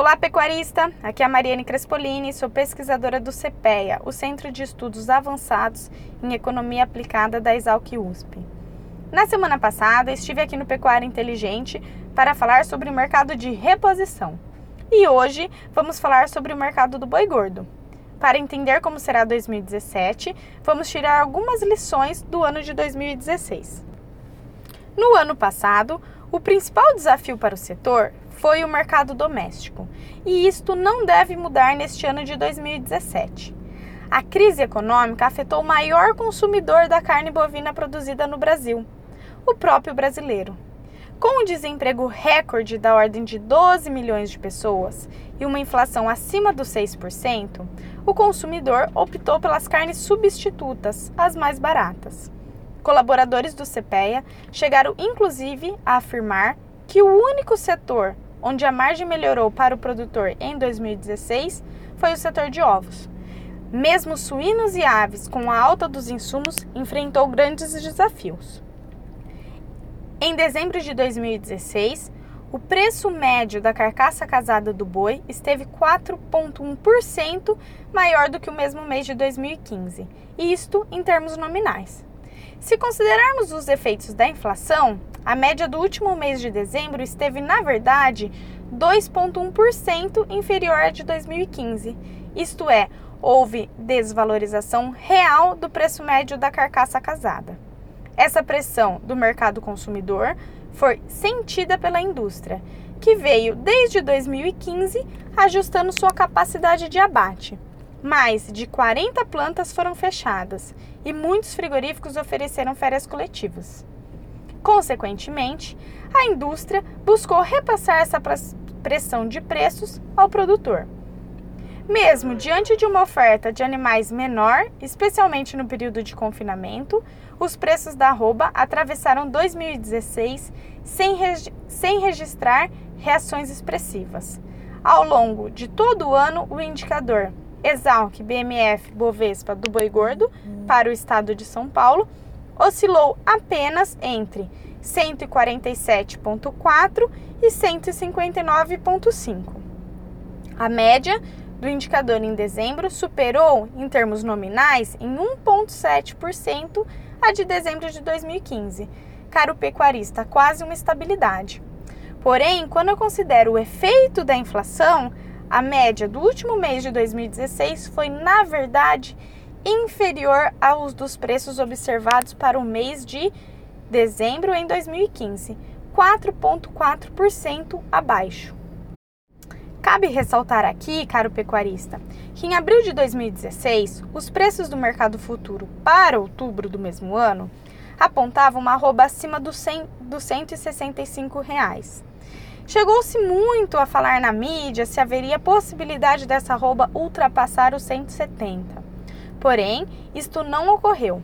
Olá, pecuarista! Aqui é a Mariane Crespolini, sou pesquisadora do CPEA, o Centro de Estudos Avançados em Economia Aplicada da Exalc USP. Na semana passada, estive aqui no Pecuária Inteligente para falar sobre o mercado de reposição. E hoje vamos falar sobre o mercado do boi gordo. Para entender como será 2017, vamos tirar algumas lições do ano de 2016. No ano passado, o principal desafio para o setor foi o mercado doméstico, e isto não deve mudar neste ano de 2017. A crise econômica afetou o maior consumidor da carne bovina produzida no Brasil, o próprio brasileiro. Com um desemprego recorde da ordem de 12 milhões de pessoas e uma inflação acima dos 6%, o consumidor optou pelas carnes substitutas, as mais baratas. Colaboradores do CPEA chegaram inclusive a afirmar que o único setor onde a margem melhorou para o produtor em 2016 foi o setor de ovos. Mesmo suínos e aves, com a alta dos insumos, enfrentou grandes desafios. Em dezembro de 2016, o preço médio da carcaça casada do boi esteve 4,1% maior do que o mesmo mês de 2015, isto em termos nominais. Se considerarmos os efeitos da inflação, a média do último mês de dezembro esteve, na verdade, 2,1% inferior à de 2015. Isto é, houve desvalorização real do preço médio da carcaça casada. Essa pressão do mercado consumidor foi sentida pela indústria, que veio desde 2015 ajustando sua capacidade de abate. Mais de 40 plantas foram fechadas e muitos frigoríficos ofereceram férias coletivas. Consequentemente, a indústria buscou repassar essa pressão de preços ao produtor. Mesmo diante de uma oferta de animais menor, especialmente no período de confinamento, os preços da arroba atravessaram 2016 sem, regi sem registrar reações expressivas. Ao longo de todo o ano, o indicador Exalc BMF Bovespa do boi gordo para o estado de São Paulo oscilou apenas entre 147,4 e 159,5. A média do indicador em dezembro superou, em termos nominais, em 1,7% a de dezembro de 2015. Caro pecuarista, quase uma estabilidade. Porém, quando eu considero o efeito da inflação, a média do último mês de 2016 foi, na verdade, inferior aos dos preços observados para o mês de dezembro em 2015, 4,4% abaixo. Cabe ressaltar aqui, caro pecuarista, que em abril de 2016, os preços do mercado futuro para outubro do mesmo ano apontavam uma arroba acima dos, 100, dos 165 reais. Chegou-se muito a falar na mídia se haveria possibilidade dessa arroba ultrapassar os 170. Porém, isto não ocorreu.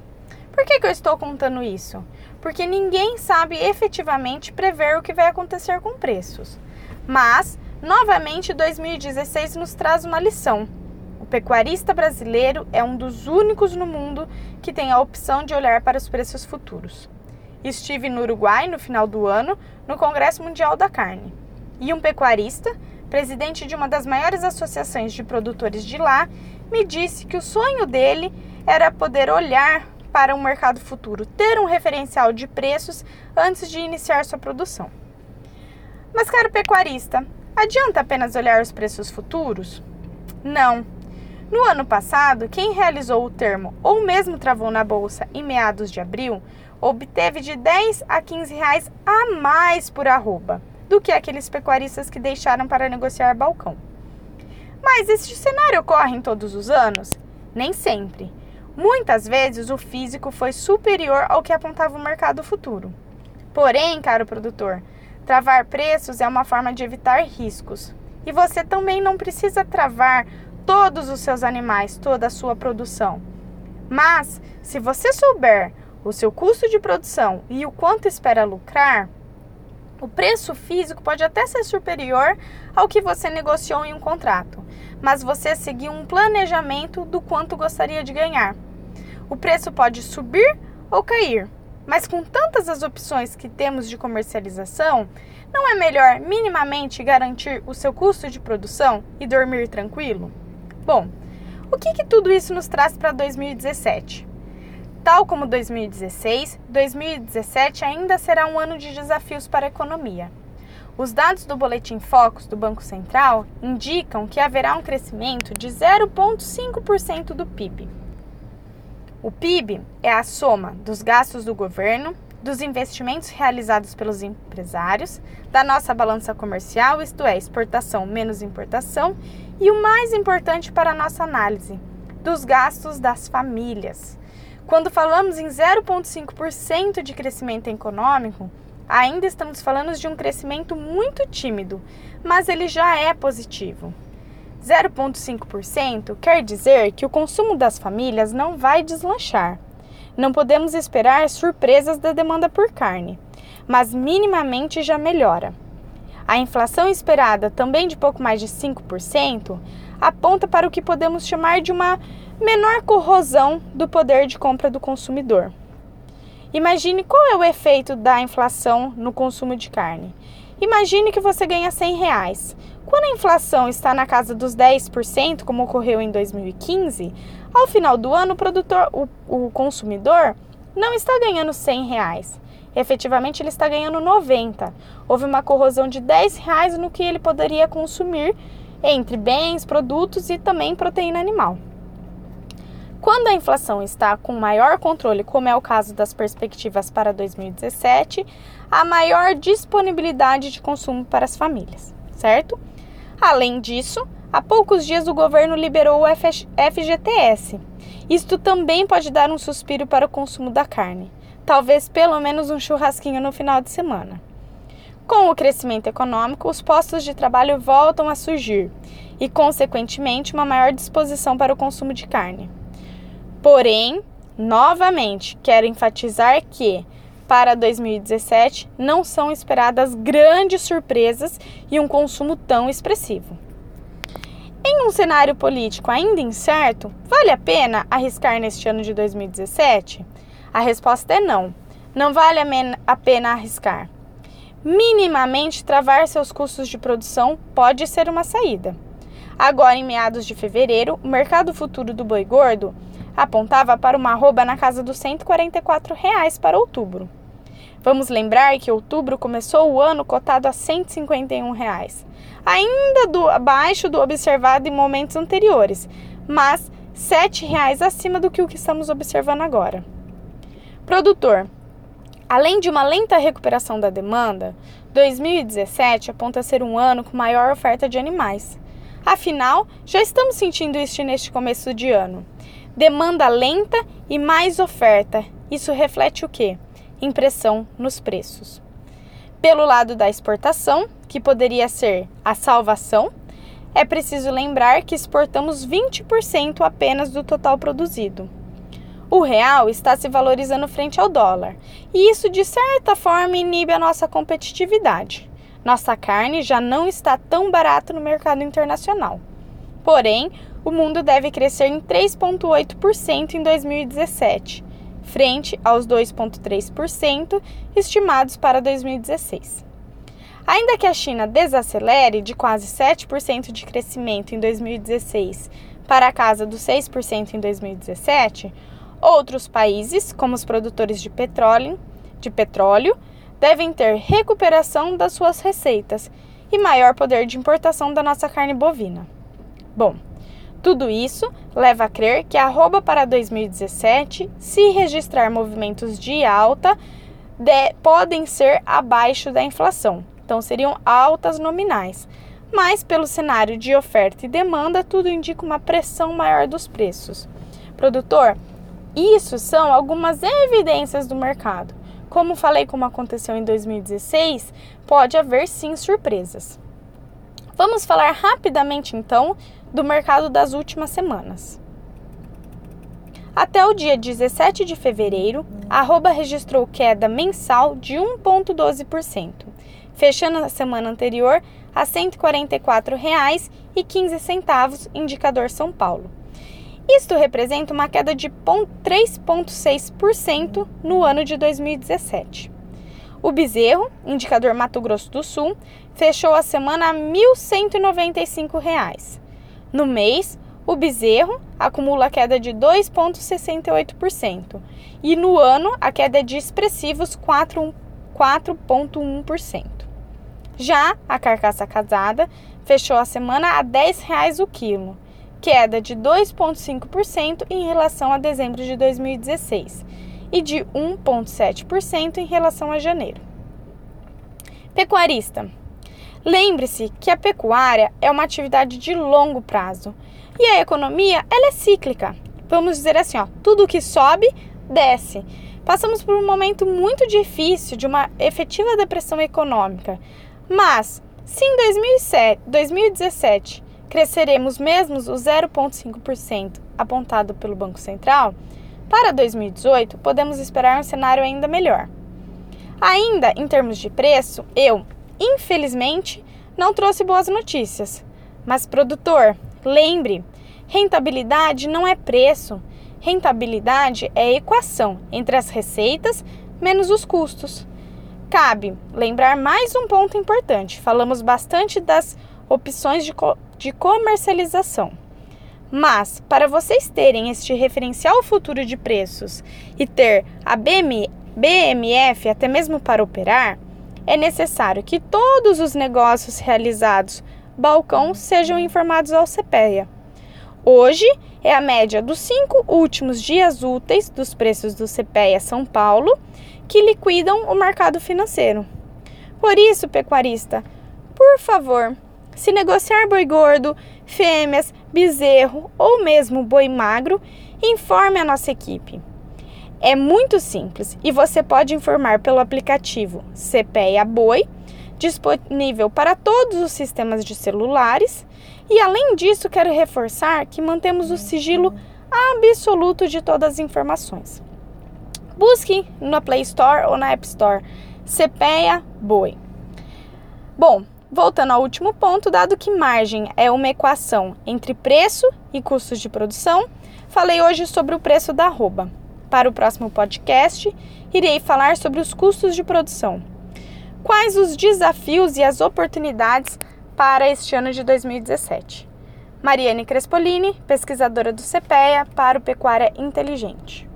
Por que, que eu estou contando isso? Porque ninguém sabe efetivamente prever o que vai acontecer com preços. Mas, novamente, 2016 nos traz uma lição. O pecuarista brasileiro é um dos únicos no mundo que tem a opção de olhar para os preços futuros. Estive no Uruguai no final do ano, no Congresso Mundial da Carne. E um pecuarista, presidente de uma das maiores associações de produtores de lá, me disse que o sonho dele era poder olhar para um mercado futuro, ter um referencial de preços antes de iniciar sua produção. Mas, caro pecuarista, adianta apenas olhar os preços futuros? Não. No ano passado, quem realizou o termo ou mesmo travou na bolsa em meados de abril obteve de 10 a 15 reais a mais por arroba do que aqueles pecuaristas que deixaram para negociar balcão. Mas este cenário ocorre em todos os anos? Nem sempre. Muitas vezes o físico foi superior ao que apontava o mercado futuro. Porém, caro produtor, travar preços é uma forma de evitar riscos. E você também não precisa travar todos os seus animais, toda a sua produção. Mas, se você souber o seu custo de produção e o quanto espera lucrar, o preço físico pode até ser superior ao que você negociou em um contrato, mas você seguiu um planejamento do quanto gostaria de ganhar. O preço pode subir ou cair, Mas com tantas as opções que temos de comercialização, não é melhor minimamente garantir o seu custo de produção e dormir tranquilo? Bom, o que, que tudo isso nos traz para 2017? Tal como 2016, 2017 ainda será um ano de desafios para a economia. Os dados do Boletim Focus do Banco Central indicam que haverá um crescimento de 0,5% do PIB. O PIB é a soma dos gastos do governo, dos investimentos realizados pelos empresários, da nossa balança comercial, isto é, exportação menos importação, e o mais importante para a nossa análise, dos gastos das famílias. Quando falamos em 0,5% de crescimento econômico, ainda estamos falando de um crescimento muito tímido, mas ele já é positivo. 0,5% quer dizer que o consumo das famílias não vai deslanchar. Não podemos esperar surpresas da demanda por carne, mas minimamente já melhora. A inflação esperada, também de pouco mais de 5%, aponta para o que podemos chamar de uma menor corrosão do poder de compra do consumidor. Imagine qual é o efeito da inflação no consumo de carne. Imagine que você ganha 100 reais. Quando a inflação está na casa dos 10%, como ocorreu em 2015, ao final do ano o produtor, o, o consumidor, não está ganhando 100 reais. Efetivamente ele está ganhando 90. Houve uma corrosão de 10 reais no que ele poderia consumir entre bens, produtos e também proteína animal. Quando a inflação está com maior controle, como é o caso das perspectivas para 2017, há maior disponibilidade de consumo para as famílias, certo? Além disso, há poucos dias o governo liberou o FGTS. Isto também pode dar um suspiro para o consumo da carne, talvez pelo menos um churrasquinho no final de semana. Com o crescimento econômico, os postos de trabalho voltam a surgir e, consequentemente, uma maior disposição para o consumo de carne. Porém, novamente, quero enfatizar que para 2017 não são esperadas grandes surpresas e um consumo tão expressivo. Em um cenário político ainda incerto, vale a pena arriscar neste ano de 2017? A resposta é não. Não vale a pena arriscar. Minimamente travar seus custos de produção pode ser uma saída. Agora, em meados de fevereiro, o mercado futuro do boi gordo apontava para uma arroba na casa dos 144 reais para outubro. Vamos lembrar que outubro começou o ano cotado a 151 reais, ainda do, abaixo do observado em momentos anteriores, mas 7 reais acima do que o que estamos observando agora. Produtor, além de uma lenta recuperação da demanda, 2017 aponta ser um ano com maior oferta de animais. Afinal, já estamos sentindo isso neste começo de ano. Demanda lenta e mais oferta. Isso reflete o quê? Impressão nos preços. Pelo lado da exportação, que poderia ser a salvação, é preciso lembrar que exportamos 20% apenas do total produzido. O real está se valorizando frente ao dólar, e isso de certa forma inibe a nossa competitividade. Nossa carne já não está tão barata no mercado internacional. Porém, o mundo deve crescer em 3,8% em 2017, frente aos 2,3% estimados para 2016. Ainda que a China desacelere de quase 7% de crescimento em 2016 para a casa dos 6% em 2017, outros países, como os produtores de petróleo, de petróleo, devem ter recuperação das suas receitas e maior poder de importação da nossa carne bovina. Bom, tudo isso leva a crer que a arroba para 2017, se registrar movimentos de alta, de, podem ser abaixo da inflação. Então seriam altas nominais. Mas pelo cenário de oferta e demanda, tudo indica uma pressão maior dos preços. Produtor, isso são algumas evidências do mercado. Como falei como aconteceu em 2016, pode haver sim surpresas. Vamos falar rapidamente então do mercado das últimas semanas. Até o dia 17 de fevereiro, a arroba registrou queda mensal de 1,12%, fechando a semana anterior a R$ 144,15, indicador São Paulo. Isto representa uma queda de 3,6% no ano de 2017. O bezerro, indicador Mato Grosso do Sul, fechou a semana a R$ 1.195. No mês, o bezerro acumula queda de 2,68% e no ano a queda é de expressivos 4,1%. Já a carcaça casada fechou a semana a R$ 10,00 o quilo, queda de 2,5% em relação a dezembro de 2016 e de 1,7% em relação a janeiro. Pecuarista. Lembre-se que a pecuária é uma atividade de longo prazo e a economia ela é cíclica. Vamos dizer assim, ó, tudo que sobe, desce. Passamos por um momento muito difícil de uma efetiva depressão econômica. Mas, se em 2007, 2017 cresceremos mesmo o 0,5% apontado pelo Banco Central, para 2018 podemos esperar um cenário ainda melhor. Ainda em termos de preço, eu, infelizmente, não trouxe boas notícias. Mas, produtor, lembre: rentabilidade não é preço. Rentabilidade é equação entre as receitas menos os custos. Cabe lembrar mais um ponto importante: falamos bastante das opções de, co de comercialização. Mas, para vocês terem este referencial futuro de preços e ter a BM, BMF até mesmo para operar, é necessário que todos os negócios realizados balcão sejam informados ao CPEA. Hoje é a média dos cinco últimos dias úteis dos preços do CPEA São Paulo que liquidam o mercado financeiro. Por isso, pecuarista, por favor, se negociar boi gordo, fêmeas, bezerro ou mesmo boi magro, informe a nossa equipe. É muito simples e você pode informar pelo aplicativo CPEA Boi, disponível para todos os sistemas de celulares. E além disso, quero reforçar que mantemos o sigilo absoluto de todas as informações. Busque na Play Store ou na App Store CPEA Boi. Bom, Voltando ao último ponto, dado que margem é uma equação entre preço e custos de produção, falei hoje sobre o preço da arroba. Para o próximo podcast, irei falar sobre os custos de produção. Quais os desafios e as oportunidades para este ano de 2017? Mariane Crespolini, pesquisadora do CPEA para o Pecuária Inteligente.